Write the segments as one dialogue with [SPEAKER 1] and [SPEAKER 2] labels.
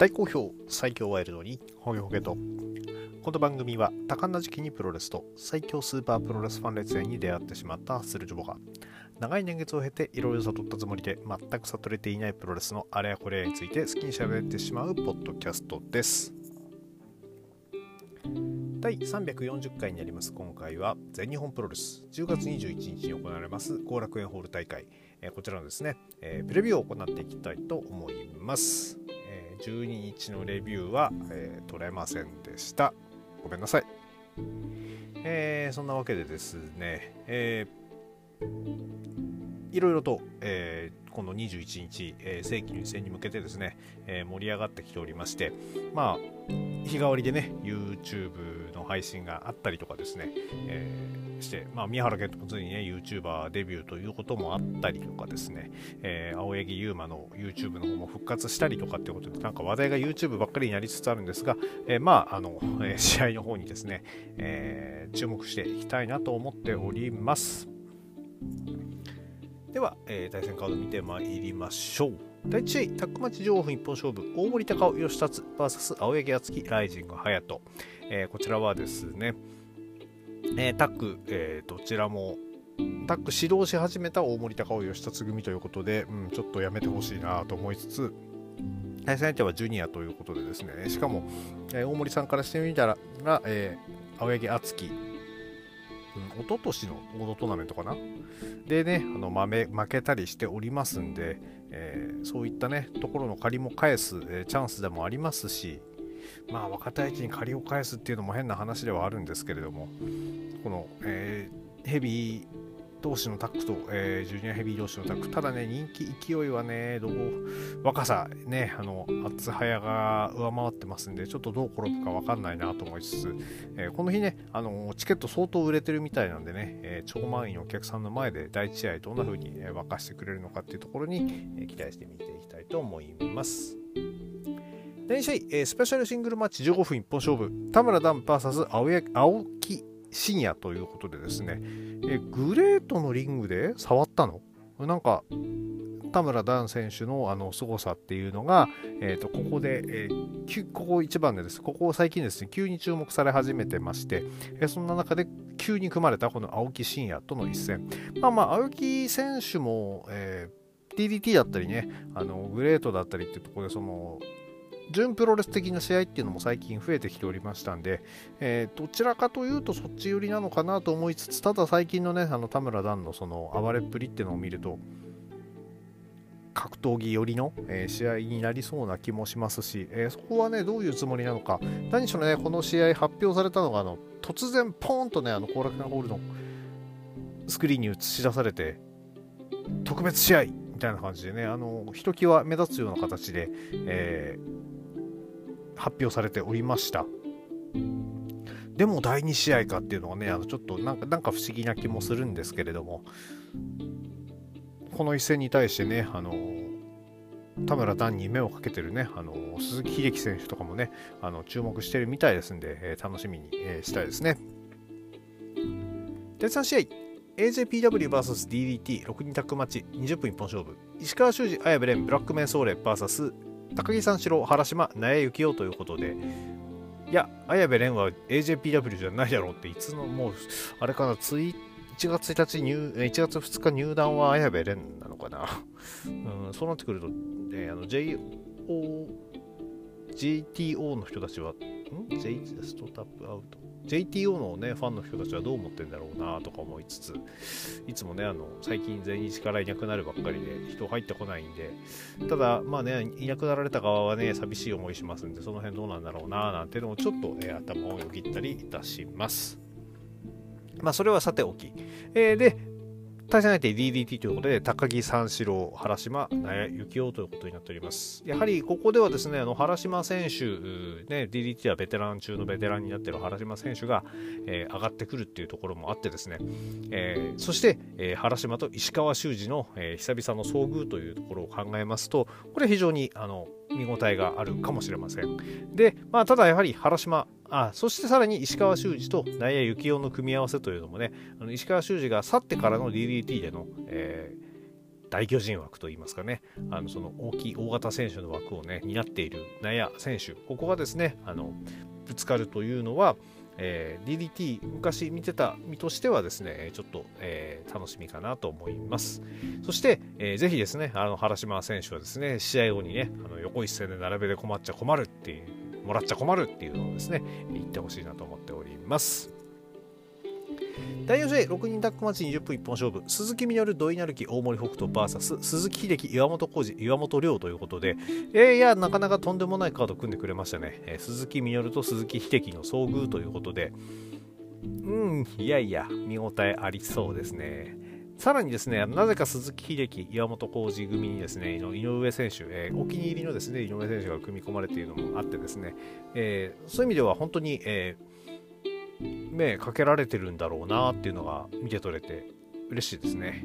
[SPEAKER 1] 大好評最強ワイルドに。ホゲホゲと。この番組は多感な時期にプロレスと最強スーパープロレスファン列伝に出会ってしまったハッスルジョボが長い年月を経ていろいろ悟ったつもりで全く悟れていないプロレスのあれやこれやについて好きに喋ってしまうポッドキャストです。第340回になります。今回は全日本プロレス10月21日に行われます後楽園ホール大会、えこちらのですね、えプレビューを行っていきたいと思います12日のレビューは、えー、取れませんでした。ごめんなさい。えー、そんなわけでですね、えー、いろいろと、えー、この21日、えー、世紀の一戦に向けてですね、えー、盛り上がってきておりまして、まあ、日替わりでね、YouTube の配信があったりとかですね、えー、して、まあ、宮原健人もついにね、YouTuber デビューということもあったりとかですね、えー、青柳優馬の YouTube の方も復活したりとかってことで、なんか話題が YouTube ばっかりになりつつあるんですが、えー、まあ、あの、えー、試合の方にですね、えー、注目していきたいなと思っております。では、えー、対戦カード見てまいりましょう。第1試合、タックマッチ上分一本勝負、大森高尾、吉達 VS 青柳敦樹、ライジング、隼人。えー、こちらはですね、えー、タック、えー、どちらも、タック指導し始めた大森高尾、吉達組ということで、うん、ちょっとやめてほしいなと思いつつ、対戦相手はジュニアということでですね、しかも、えー、大森さんからしてみたら、えー、青柳敦樹、うん、一昨年のオードトーナメントかな？でね、あの負けたりしておりますんで、えー、そういったね、ところの借りも返す、えー、チャンスでもありますし、まあ、若手相手に借りを返すっていうのも変な話ではあるんですけれども、この、えー、ヘビー同士のタックと、えー、ジュニアヘビー同士のタック、ただね、人気勢いはね、どう、若さ、ね、あの、厚早が上回ってますんで、ちょっとどう転ぶか分かんないなと思いつつ、えー、この日ね、あの、チケット相当売れてるみたいなんでね、えー、超満員のお客さんの前で第1試合どんな風に、沸かしてくれるのかっていうところに、えー、期待してみていきたいと思います。第2試合、え、スペシャルシングルマッチ15分一本勝負、田村ダン VS 青木深夜ということでですね、えグレートのリングで触ったの？なんか、田村ダン選手のあの凄さっていうのが、えー、とここで、えー、ここ一番でです、ここ最近ですね、急に注目され始めてまして、えー、そんな中で急に組まれたこの青木真也との一戦。まあまあ、青木選手も、えー、DDT だったりね、あのグレートだったりっていうところで、その準プロレス的な試合っていうのも最近増えてきておりましたんで、えー、どちらかというとそっち寄りなのかなと思いつつ、ただ最近のね、あの田村段のその暴れっぷりっていうのを見ると、格闘技寄りの、え、試合になりそうな気もしますし、え、そこはね、どういうつもりなのか、何しろね、この試合発表されたのが、あの突然ポーンとね、あの後楽園ホールのスクリーンに映し出されて、特別試合みたいな感じでね、あのひときわ目立つような形で、えー発表されておりました。でも第2試合かっていうのはね、あのちょっとなんかなんか不思議な気もするんですけれども、この一戦に対してね、あの田村段に目をかけてるね、あの鈴木秀樹選手とかもね、あの注目してるみたいですんで、えー、楽しみに、えー、したいですね。第3試合、AJPWVSDDT6 人タッグマッチ20分一本勝負、石川修司、綾部蓮、ブラックメンソーレ VS 高木三四郎、原島、納谷幸雄ということで、いや、綾部蓮は AJPW じゃないだろうって、いつの、もう、あれかな、ツイ1月1日入、1月2日入団は綾部蓮なのかな。うん、そうなってくると、ね、あの、JO、GTO の人たちは、ん ?J ストタップアウト。JTO のね、ファンの人たちはどう思ってんだろうなとか思いつつ、いつもね、あの、最近全日からいなくなるばっかりで人入ってこないんで、ただ、まあね、いなくなられた側はね、寂しい思いしますんで、その辺どうなんだろうななんていうのもちょっと、え、頭をよぎったりいたします。まあ、それはさておき。えー、で、対戦相手 DDT ということで、高木三四郎、原島、納谷幸雄ということになっております。やはりここではですね、あの原島選手、ね、DDT はベテラン中のベテランになっている原島選手が、えー、上がってくるっていうところもあってですね、えー、そして、えー、原島と石川修司の、え久々の遭遇というところを考えますと、これ非常にあの見応えがあるかもしれません。で、まあ、ただやはり原島、あそしてさらに石川修司と内野幸雄の組み合わせというのもね、あの石川修司が去ってからの DDT での、え大巨人枠といいますかね、あのその大きい大型選手の枠をね、担っている内野選手、ここがですね、あのぶつかるというのは、えー、DDT 昔見てた身としてはですねちょっと、えー、楽しみかなと思います。そして、えー、ぜひですねあの原島選手はですね試合後にねあの横一線で並べで困っちゃ困るっていうもらっちゃ困るっていうのをですね言ってほしいなと思っております。第4試合、6人タッグマッチ20分一本勝負、鈴木みのる、土井成樹、大森北斗 VS 鈴木秀樹、岩本浩二、岩本亮ということで、えー、いや、なかなかとんでもないカード組んでくれましたね。えー、鈴木みのると鈴木秀樹の遭遇ということで、うん、いやいや、見応えありそうですね。さらにですね、なぜか鈴木秀樹、岩本浩二組にですね、井上選手、えー、お気に入りのですね、井上選手が組み込まれているのもあってですね、えー、そういう意味では本当に、えー目かけられてるんだろうなっていうのが見て取れて嬉しいですね。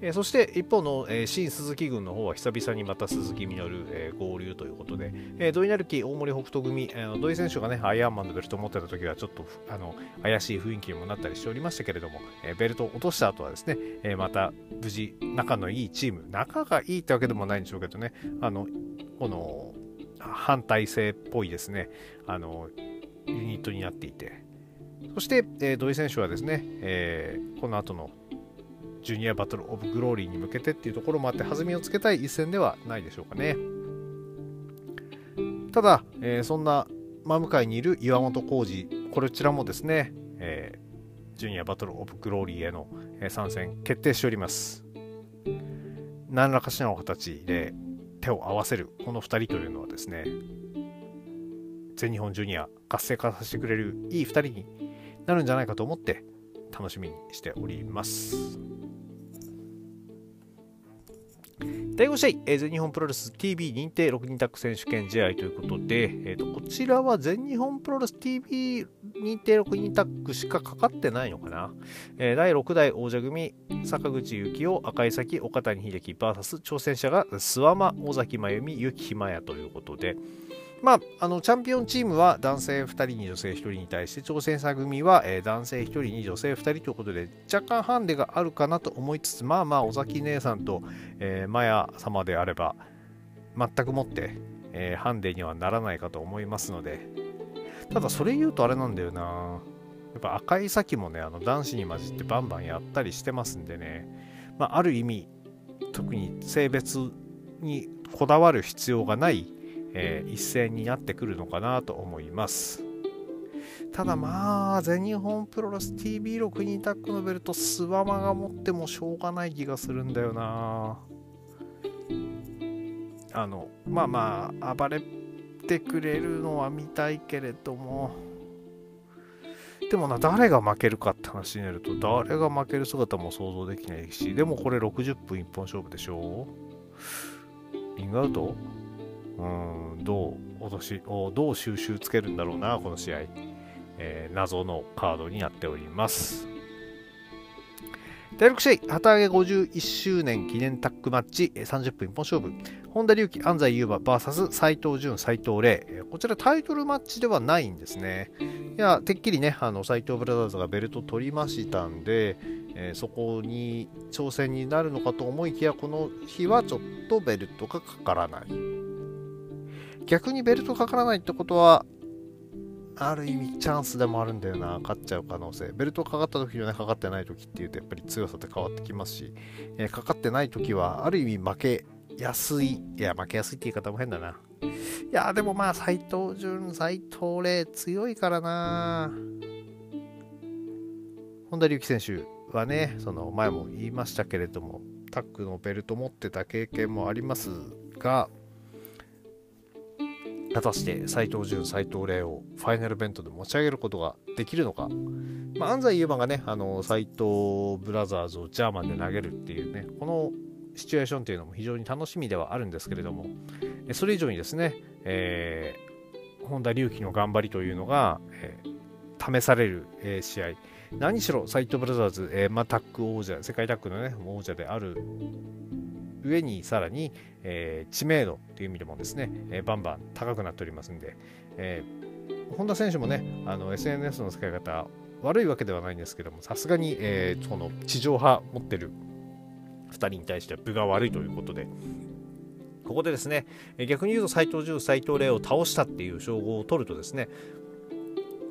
[SPEAKER 1] えー、そして一方の、えー、新鈴木軍の方は久々にまた鈴木みのる、えー、合流ということで、えー、土井成樹、大森北斗組、えー、土井選手がね、アイアンマンのベルトを持ってた時はちょっとあの怪しい雰囲気にもなったりしておりましたけれども、えー、ベルトを落とした後はですね、えー、また無事仲のいいチーム、仲がいいってわけでもないんでしょうけどね、あの、この反体制っぽいですね、あの、ユニットになっていて、そして、えー、土井選手はですね、えー、この後のジュニアバトルオブグローリーに向けてっていうところもあって弾みをつけたい一戦ではないでしょうかね。ただ、えー、そんな真向かいにいる岩本浩二、こちらもですね、えー、ジュニアバトルオブグローリーへの参戦決定しております。何らかしらの形で手を合わせるこの2人というのはですね、全日本ジュニア活性化させてくれるいい2人になるんじゃないかと思って楽しみにしております。第5試合、全日本プロレス TV 認定6人タッグ選手権試合ということで、えーと、こちらは全日本プロレス TV 認定6人タッグしかかかってないのかな、えー、第6代王者組、坂口幸雄、赤井咲、岡谷秀樹 VS 挑戦者が諏訪間、尾崎真由美、結城ひまやということで、まあ、あのチャンピオンチームは男性2人に女性1人に対して挑戦者組は、えー、男性1人に女性2人ということで若干ハンデがあるかなと思いつつまあまあ尾崎姉さんと、えー、マヤ様であれば全くもって、えー、ハンデにはならないかと思いますので。ただそれ言うとあれなんだよな。やっぱ赤い先もねあの男子に混じってバンバンやったりしてますんでね、まあ、ある意味特に性別にこだわる必要がないえー、一戦になってくるのかなと思います。ただまあ、全日本プロレス TV6 人タッグのベルト、スワマが持ってもしょうがない気がするんだよな。あの、まあまあ、暴れてくれるのは見たいけれども、でもな、誰が負けるかって話になると、誰が負ける姿も想像できないし、でもこれ60分一本勝負でしょリングアウト？うん、どう落としどう収集つけるんだろうな、この試合。えー、謎のカードになっております。第6試合、旗揚げ51周年記念タッグマッチ、30分一本勝負。本田隆起、安西優馬 VS 斎藤潤、斎藤麗。こちらタイトルマッチではないんですね。いや、てっきりね、あの斎藤ブラザーズがベルト取りましたんで、えー、そこに挑戦になるのかと思いきや、この日はちょっとベルトがかからない。逆にベルトかからないってことは、ある意味チャンスでもあるんだよな、勝っちゃう可能性。ベルトかかった時とね、かかってない時っていうと、やっぱり強さって変わってきますし、えー、かかってない時は、ある意味負けやすい、いや、負けやすいって言い方も変だな。いや、でもまあ、斎藤潤、斎藤麗、強いからな。本田隆起選手はね、その前も言いましたけれども、タックのベルト持ってた経験もありますが、果たして斎藤潤、斎藤麗をファイナルベントで持ち上げることができるのか、まあ、安西優馬がね、あの斎藤ブラザーズをジャーマンで投げるっていうね、このシチュエーションというのも非常に楽しみではあるんですけれども、それ以上にですね、えー、本田隆起の頑張りというのが、えー、試される、えー、試合。何しろ、斎藤ブラザーズ、えーまあ、タッグ王者、世界タッグの、ね、王者である上にさらに、えー、知名度という意味でもですね、えー、バンバン高くなっておりますんで、えー、本田選手もね、あの SNS の使い方、悪いわけではないんですけども、さすがに、えー、その地上波持ってる2人に対しては分が悪いということでここでですね逆に言うと斎藤潤斎藤麗を倒したっていう称号を取るとですね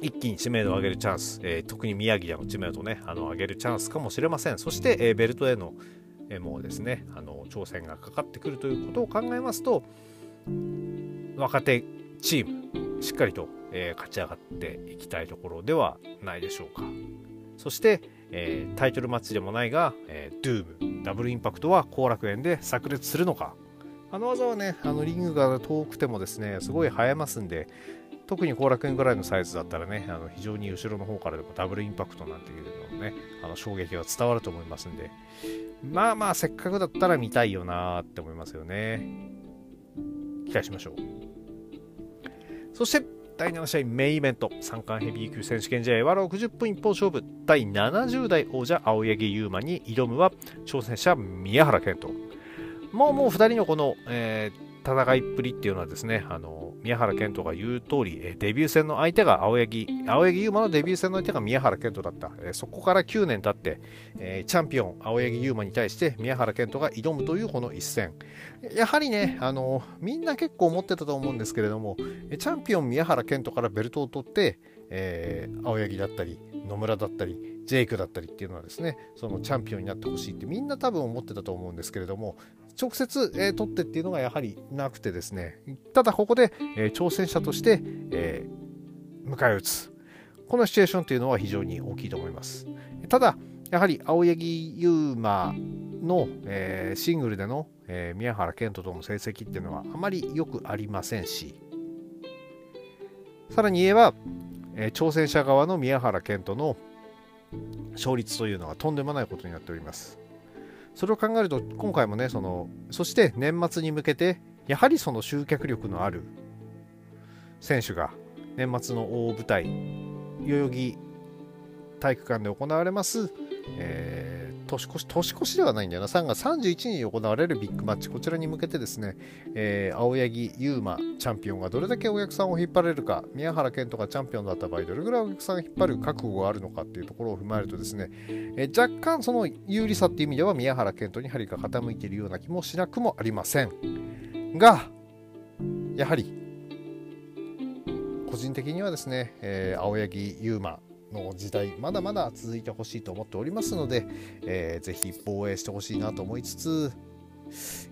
[SPEAKER 1] 一気に知名度を上げるチャンス、えー、特に宮城での知名度をねあの上げるチャンスかもしれません。そして、えー、ベルトへの、もうですねあの挑戦がかかってくるということを考えますと若手チームしっかりと、え勝ち上がっていきたいところではないでしょうか。そして、えタイトルマッチでもないが、えドゥームダブルインパクトは後楽園で炸裂するのか。あの技はねあのリングが遠くてもですねすごい映えますんで特に後楽園ぐらいのサイズだったらね、あの非常に後ろの方からでもダブルインパクトなんていうのもね、あの衝撃が伝わると思いますんで、まあまあ、せっかくだったら見たいよなって思いますよね。期待しましょう。そして、第7試合メインイベント、三冠ヘビー級選手権試合は60分一本勝負、第70代王者、青柳優馬に挑むは、挑戦者、宮原健人。もうもう2人のこの、えー戦いっぷりっていうのはですね、あの宮原健人が言う通り、デビュー戦の相手が青柳、青柳優馬のデビュー戦の相手が宮原健人だった。そこから9年経って、チャンピオン、青柳優馬に対して宮原健人が挑むというこの一戦。やはりね、あのみんな結構思ってたと思うんですけれども、チャンピオン宮原健人からベルトを取って、えー、青柳だったり、野村だったり、ジェイクだったりっていうのはですね、そのチャンピオンになってほしいってみんな多分思ってたと思うんですけれども、直接、えー、取ってっていうのがやはりなくてですね、ただここで、えー、挑戦者として、えー、迎え撃つ。このシチュエーションというのは非常に大きいと思います。ただ、やはり青柳優馬の、えー、シングルでの、えー、宮原健人との成績っていうのはあまりよくありませんし、さらに言えば、えー、挑戦者側の宮原健人の勝率というのはとんでもないことになっております。それを考えると今回もねそのそして年末に向けてやはりその集客力のある選手が年末の大舞台代々木体育館で行われます、えー年越し、年越しではないんだよな、3月31日に行われるビッグマッチ、こちらに向けてですね、えー、青柳優馬チャンピオンがどれだけお客さんを引っ張れるか、宮原健人がチャンピオンだった場合、どれぐらいお客さんを引っ張る覚悟があるのかっていうところを踏まえるとですね、えー、若干その有利さっていう意味では宮原健人に針が傾いているような気もしなくもありません。が、やはり、個人的にはですね、えー、青柳優馬の時代まだまだ続いてほしいと思っておりますので、えー、ぜひ防衛してほしいなと思いつつ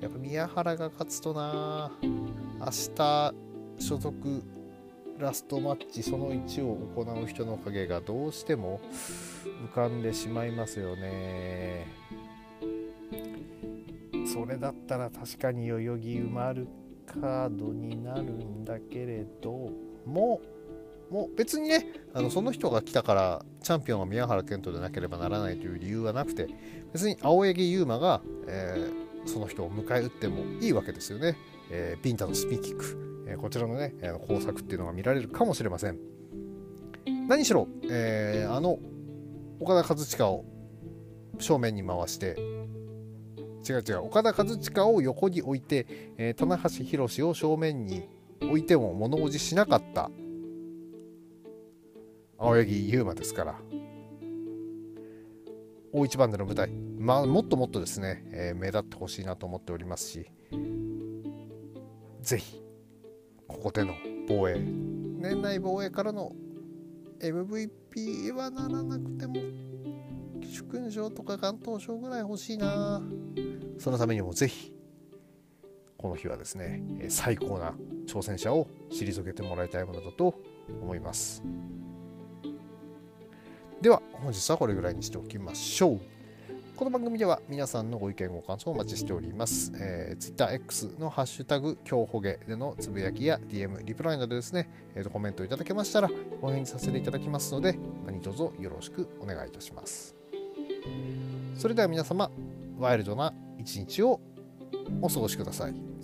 [SPEAKER 1] やっぱ宮原が勝つとな。明日所属ラストマッチその1を行う人の影がどうしても浮かんでしまいますよね。それだったら確かに代々木埋まるカードになるんだけれどももう別にねあのその人が来たからチャンピオンは宮原健人でなければならないという理由はなくて別に青柳優馬が、えー、その人を迎え撃ってもいいわけですよね、えー、ビンタのスピーキック、えー、こちらのね、えー、工作っていうのが見られるかもしれません。何しろ、えー、あの岡田和親を正面に回して違う違う岡田和親を横に置いて、えー、棚橋宏を正面に置いても物おじしなかった。青柳優馬ですから。大一番での舞台、まあ、もっともっとですね、えー、目立ってほしいなと思っておりますしぜひここでの防衛。年内防衛からの MVP はならなくても主勲賞とか関東賞ぐらい欲しいな。そのためにもぜひこの日はですね最高な挑戦者を退けてもらいたいものだと思います。では本日はこれぐらいにしておきましょう。この番組では皆さんのご意見ご感想をお待ちしております、えー、TwitterX のハッシュタグ今日ほげでのつぶやきや DM リプライなどですね、えー、とコメントいただけましたらお返事させていただきますので何卒よろしくお願いいたします。それでは皆様ワイルドな一日をお過ごしください。